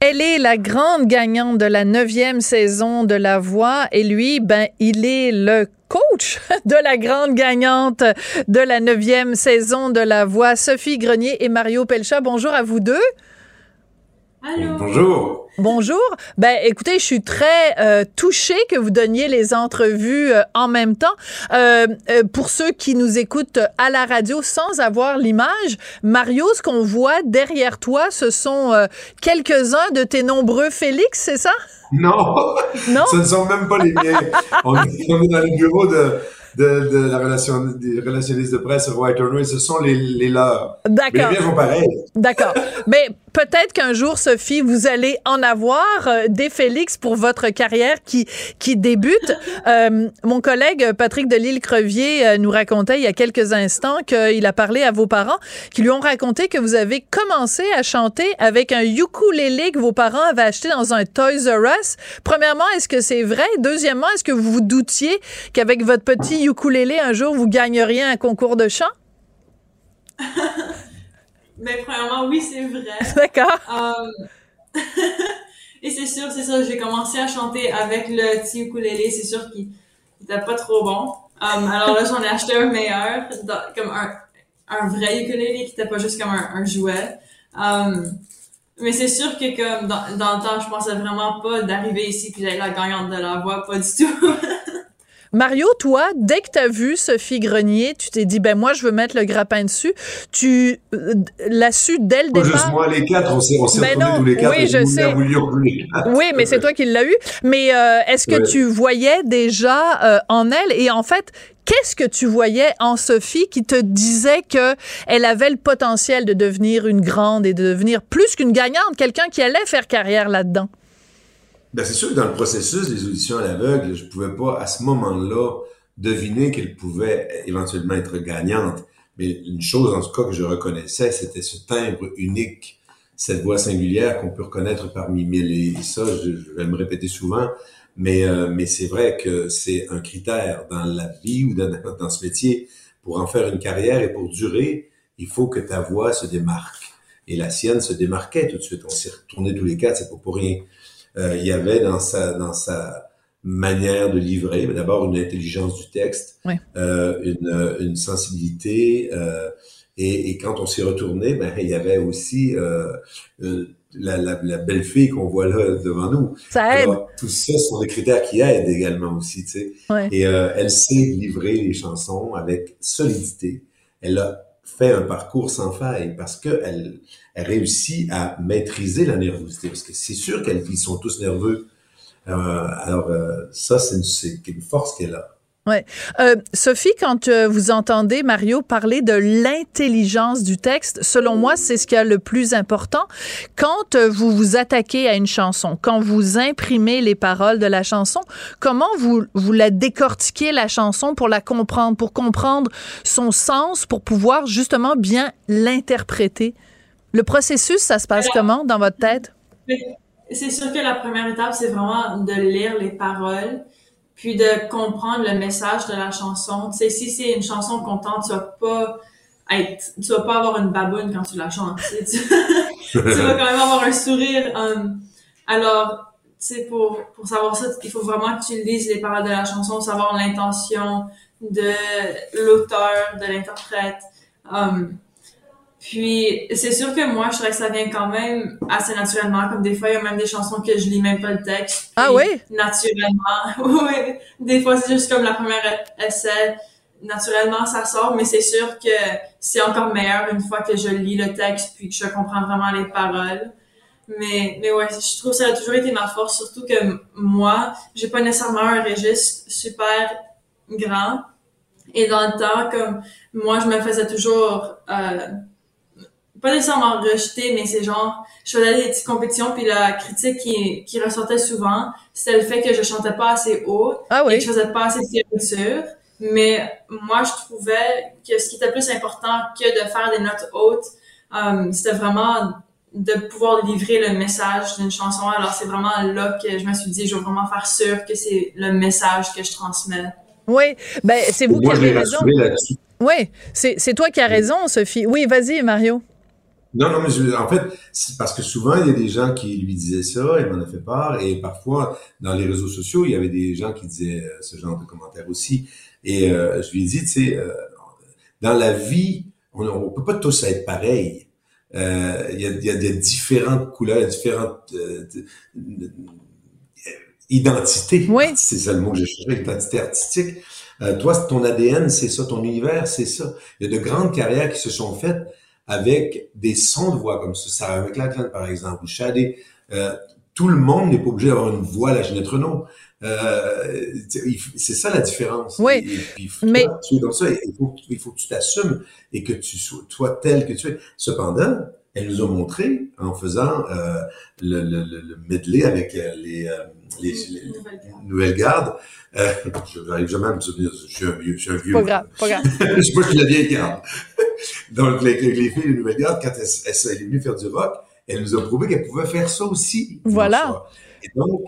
Elle est la grande gagnante de la neuvième saison de La Voix et lui, ben, il est le coach de la grande gagnante de la neuvième saison de La Voix, Sophie Grenier et Mario Pelcha. Bonjour à vous deux. Bonjour. Bonjour. Ben, écoutez, je suis très euh, touchée que vous donniez les entrevues euh, en même temps. Euh, euh, pour ceux qui nous écoutent à la radio sans avoir l'image, Mario, ce qu'on voit derrière toi, ce sont euh, quelques-uns de tes nombreux Félix, c'est ça? Non, Non? ce ne sont même pas les miens. on, est, on est dans le bureau de, de, de la relation, des relationnistes de presse White Hornway. Ce sont les, les leurs. Les D'accord. pareils. D'accord. Mais peut-être qu'un jour, Sophie, vous allez en avoir euh, des Félix pour votre carrière qui, qui débute. Euh, mon collègue Patrick Delisle-Crevier euh, nous racontait il y a quelques instants qu'il a parlé à vos parents qui lui ont raconté que vous avez commencé à chanter avec un ukulélé que vos parents avaient acheté dans un Toys R Us. Premièrement, est-ce que c'est vrai? Deuxièmement, est-ce que vous vous doutiez qu'avec votre petit ukulélé, un jour, vous gagneriez un concours de chant? Mais premièrement, oui, c'est vrai. D'accord. Euh, et c'est sûr, c'est ça, j'ai commencé à chanter avec le petit ukulélé, c'est sûr qu'il était pas trop bon. Euh, alors là, j'en ai acheté un meilleur, dans- comme un, un vrai ukulélé qui était pas juste comme un, un jouet. Euh, mais c'est sûr que comme dans, dans le temps, je pensais vraiment pas d'arriver ici puis d'être la gagnante de la voix, pas du tout. Mario, toi, dès que tu as vu Sophie Grenier, tu t'es dit, ben moi, je veux mettre le grappin dessus. Tu euh, l'as su dès le Pas juste départ? moi, les quatre, on s'est, Ben tous les quatre. oui, je sais. Oui, mais c'est toi qui l'as eu. Mais euh, est-ce que Ouais. tu voyais déjà euh, en elle? Et en fait, qu'est-ce que tu voyais en Sophie qui te disait que elle avait le potentiel de devenir une grande et de devenir plus qu'une gagnante, quelqu'un qui allait faire carrière là-dedans? Ben, c'est sûr que dans le processus des auditions à l'aveugle, je pouvais pas, à ce moment-là, deviner qu'elle pouvait éventuellement être gagnante. Mais une chose, en tout cas, que je reconnaissais, c'était ce timbre unique, cette voix singulière qu'on peut reconnaître parmi mille. Et ça, je, vais me répéter souvent, mais, euh, mais c'est vrai que c'est un critère dans la vie ou dans, dans ce métier. Pour en faire une carrière et pour durer, il faut que ta voix se démarque. Et la sienne se démarquait tout de suite. On s'est retournés tous les quatre, c'est pas pour rien. Euh, il y avait dans sa, dans sa manière de livrer, d'abord une intelligence du texte, Oui. euh, une, une sensibilité, euh, et, et quand on s'est retourné, ben, il y avait aussi euh, la, la, la belle fille qu'on voit là devant nous. Ça aide. Alors, tout ça sont des critères qui aident également aussi, tu sais. Ouais. Et elle sait livrer les chansons avec solidité. Elle a fait un parcours sans faille parce que elle, réussit à maîtriser la nervosité. Parce que c'est sûr qu'ils sont tous nerveux. Euh, alors euh, ça, c'est une, une force qu'elle a. Ouais. Euh, Sophie, quand euh, vous entendez Mario parler de l'intelligence du texte, selon moi, c'est ce qui est le plus important. Quand euh, vous vous attaquez à une chanson, quand vous imprimez les paroles de la chanson, comment vous, vous la décortiquez, la chanson, pour la comprendre, pour comprendre son sens, pour pouvoir justement bien l'interpréter? Le processus, ça se passe Alors- comment dans votre tête? C'est sûr que la première étape, c'est vraiment de lire les paroles, puis de comprendre le message de la chanson. Tu sais, si c'est une chanson contente, tu vas pas être, tu vas pas avoir une baboune quand tu la chantes. tu sais. Tu, tu vas quand même avoir un sourire. um, alors, tu sais, pour, pour savoir ça, il faut vraiment que tu lises les paroles de la chanson, savoir l'intention de l'auteur, de l'interprète. Um, puis, c'est sûr que moi, je dirais que ça vient quand même assez naturellement. Comme des fois, il y a même des chansons que je lis même pas le texte. Ah oui? Naturellement. oui. Des fois, c'est juste comme la première essai. Naturellement, ça sort, mais c'est sûr que c'est encore meilleur une fois que je lis le texte puis que je comprends vraiment les paroles. Mais, mais ouais, je trouve que ça a toujours été ma force, surtout que moi, j'ai pas nécessairement un registre super grand. Et dans le temps, comme moi, je me faisais toujours euh, pas nécessairement rejeter, mais c'est genre, je faisais des petites compétitions, puis la critique qui, qui ressortait souvent, c'était le fait que je chantais pas assez haut Ah et oui. que je faisais pas assez de fioritures. Mais moi, je trouvais que ce qui était plus important que de faire des notes hautes, euh, c'était vraiment de pouvoir livrer le message d'une chanson. Alors, c'est vraiment là que je me suis dit, je veux vraiment faire sûr que c'est le message que je transmets. Oui, ben, c'est vous Moi, qui avez raison. Oui, c'est c'est toi qui as raison, Sophie. Oui, vas-y, Mario. Non, non, mais je- en fait, c'est parce que souvent, il y a des gens qui lui disaient ça, il m'en a fait part, et parfois, dans les réseaux sociaux, il y avait des gens qui disaient euh, ce genre de commentaires aussi. Et euh, je lui ai dit, tu sais, euh, dans la vie, on ne peut pas tous être pareils. Euh, Il y, a, y a des différentes couleurs, différentes euh, de- identités. Oui. C'est ça le mot que j'ai cherché, identité artistique. Euh, toi, ton ADN, c'est ça, ton univers, c'est ça. Il y a de grandes carrières qui se sont faites avec des sons de voix comme ça. Sarah McLachlan, par exemple, ou Shadé. Euh, tout le monde n'est pas obligé d'avoir une voix à la Ginette Renault. Euh, il- c'est ça la différence. Oui, Et, et puis, mais- tu es comme ça, il faut, il faut que tu t'assumes et que tu sois toi tel que tu es. Cependant, elle nous a montré en faisant euh, le, le, le, le medley avec euh, les, euh, les, les nouvelles gardes. Euh, je n'arrive jamais à me souvenir. Je suis un vieux. Je suis un vieux. Pas grave, pas grave. je sais pas, je suis la vieille garde. Donc, les, les, les filles de Nouvelle Garde, quand elle, elle, elle est venue faire du rock, elle nous a prouvé qu'elle pouvait faire ça aussi. Voilà. Et donc,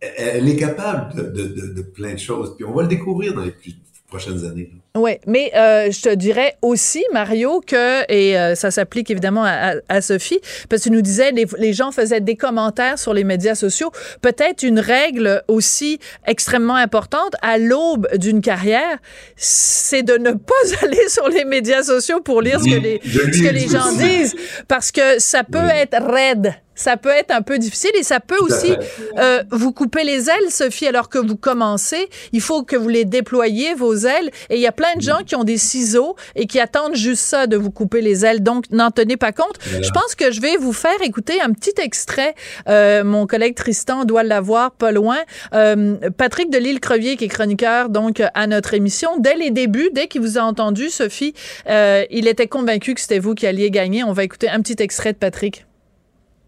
elle, elle est capable de, de, de, de plein de choses. Puis on va le découvrir dans les plus prochaines années. Oui, mais euh, je te dirais aussi, Mario, que, et euh, ça s'applique évidemment à, à- à Sophie, parce que tu nous disais, les, les gens faisaient des commentaires sur les médias sociaux. Peut-être une règle aussi extrêmement importante à l'aube d'une carrière, c'est de ne pas aller sur les médias sociaux pour lire ce que les, ce que les gens disent, parce que ça peut Oui. être raide. Ça peut être un peu difficile et ça peut aussi euh, vous couper les ailes, Sophie, alors que vous commencez. Il faut que vous les déployiez, vos ailes. Et il y a plein de gens qui ont des ciseaux et qui attendent juste ça de vous couper les ailes. Donc, n'en tenez pas compte. Voilà. Je pense que je vais vous faire écouter un petit extrait. Euh, mon collègue Tristan doit l'avoir pas loin. Euh, Patrick de Lille-Crevier, qui est chroniqueur donc à notre émission, dès les débuts, dès qu'il vous a entendu, Sophie, euh, il était convaincu que c'était vous qui alliez gagner. On va écouter un petit extrait de Patrick.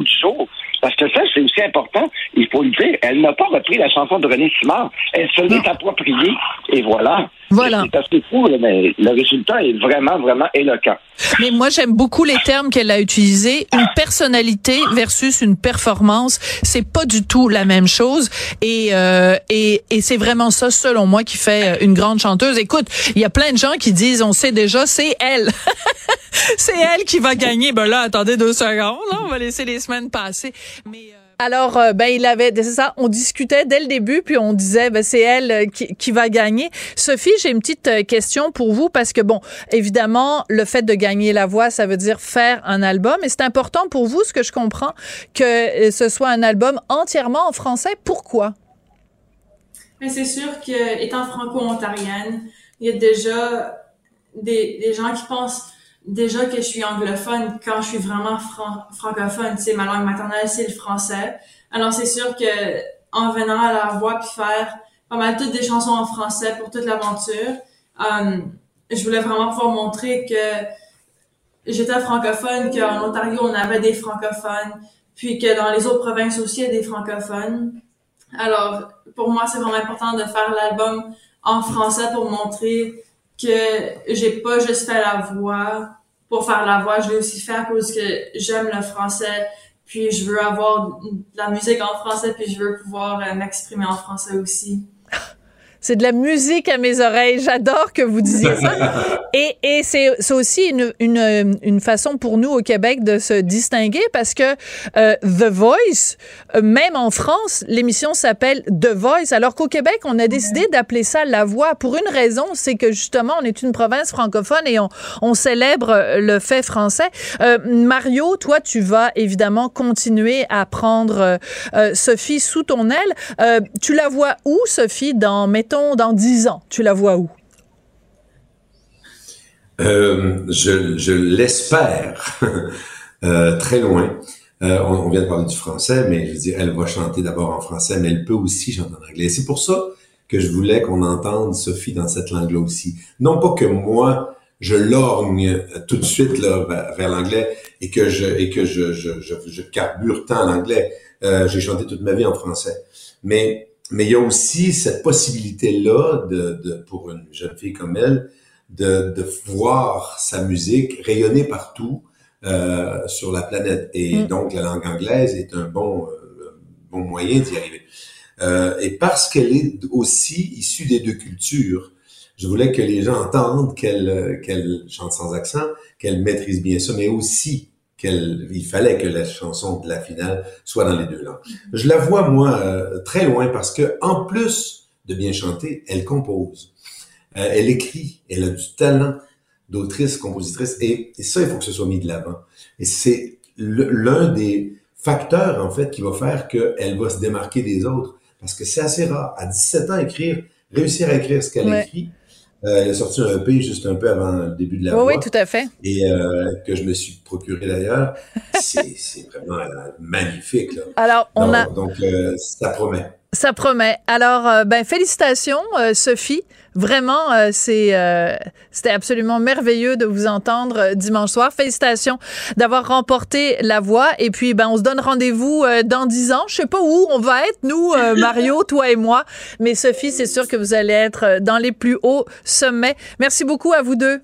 Du show. Parce que ça, c'est aussi important. Il faut le dire. Elle n'a pas repris la chanson de René Simard. Elle se l'est appropriée. Et voilà. Voilà. C'est assez fou, mais le résultat est vraiment, vraiment éloquent. Mais moi, j'aime beaucoup les termes qu'elle a utilisés. Une personnalité versus une performance, c'est pas du tout la même chose. Et, euh, et, et c'est vraiment ça, selon moi, qui fait euh, une grande chanteuse. Écoute, il y a plein de gens qui disent, on sait déjà, c'est elle. c'est elle qui va gagner. Ben là, attendez deux secondes. Là, on va laisser les semaines passer. Mais euh, alors, euh, ben il avait, c'est ça, on discutait dès le début, puis on disait, ben c'est elle euh, qui, qui va gagner. Sophie, j'ai une petite euh, question pour vous parce que bon, évidemment, le fait de gagner la voix, ça veut dire faire un album, et c'est important pour vous, ce que je comprends, que ce soit un album entièrement en français. Pourquoi? Mais c'est sûr que, étant franco-ontarienne, il y a déjà des, des gens qui pensent déjà que je suis anglophone quand je suis vraiment fran- francophone. C'est ma langue maternelle, c'est le français. Alors c'est sûr que en venant à la voix puis faire pas mal toutes des chansons en français pour toute l'aventure, euh, je voulais vraiment pouvoir montrer que j'étais francophone, qu'en Ontario on avait des francophones, puis que dans les autres provinces aussi il y a des francophones. Alors, pour moi, c'est vraiment important de faire l'album en français pour montrer que j'ai pas juste fait la voix pour faire la voix, je l'ai aussi fait à cause que j'aime le français, puis je veux avoir de la musique en français, puis je veux pouvoir euh, m'exprimer en français aussi. C'est de la musique à mes oreilles. J'adore que vous disiez ça. Et, et c'est c'est aussi une, une, une façon pour nous au Québec de se distinguer parce que euh, The Voice, euh, même en France, l'émission s'appelle The Voice, alors qu'au Québec, on a décidé d'appeler ça La Voix pour une raison, c'est que justement, on est une province francophone et on, on célèbre euh, le fait français. Euh, Mario, toi, tu vas évidemment continuer à prendre euh, euh, Sophie sous ton aile. Euh, tu la vois où, Sophie, dans, mettons, dans 10 ans? Tu la vois où? Euh, je l'espère euh, très loin. Euh, on, vient de parler du français, mais je veux dire, elle va chanter d'abord en français, mais elle peut aussi chanter en anglais. C'est pour ça que je voulais qu'on entende Sophie dans cette langue-là aussi. Non pas que moi, je lorgne tout de suite vers, l'anglais et que je et que je, carbure tant en anglais. Euh, J'ai chanté toute ma vie en français. Mais mais il y a aussi cette possibilité-là de, de, pour une jeune fille comme elle de, de voir sa musique rayonner partout euh, sur la planète. Et Mm. donc, la langue anglaise est un bon, euh, bon moyen d'y arriver. Euh, et parce qu'elle est aussi issue des deux cultures, je voulais que les gens entendent qu'elle qu'elle chante sans accent, qu'elle maîtrise bien ça, mais aussi qu'il il fallait que la chanson de la finale soit dans les deux langues. Je la vois moi euh, très loin parce que en plus de bien chanter, elle compose, euh, elle écrit, elle a du talent d'autrice, compositrice, et, et, ça il faut que ce soit mis de l'avant. Et c'est l'un des facteurs en fait qui va faire qu'elle va se démarquer des autres parce que c'est assez rare à 17 ans écrire, réussir à écrire ce qu'elle écrit euh, elle a sorti un EP juste un peu avant le début de la oui, Oui, tout à fait. Et euh, que je me suis procuré d'ailleurs. c'est vraiment euh, magnifique. Là. Alors, on donc, a... Donc, euh, ça promet. Ça promet. Alors, euh, ben félicitations, euh, Sophie. Vraiment, euh, c'est c'était absolument merveilleux de vous entendre dimanche soir. Félicitations d'avoir remporté la voix. Et puis, ben, on se donne rendez-vous dans dix ans. Je sais pas où on va être, nous, Mario, toi et moi. Mais Sophie, c'est sûr que vous allez être dans les plus hauts sommets. Merci beaucoup à vous deux.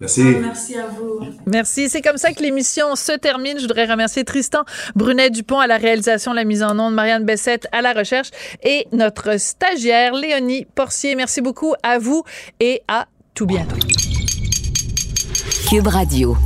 Merci. Ah, merci à vous. Merci. C'est comme ça que l'émission se termine. Je voudrais remercier Tristan Brunet-Dupont à la réalisation, la mise en onde, Marianne Bessette à la recherche et notre stagiaire Léonie Porcier. Merci beaucoup à vous et à tout bientôt. Cube Radio.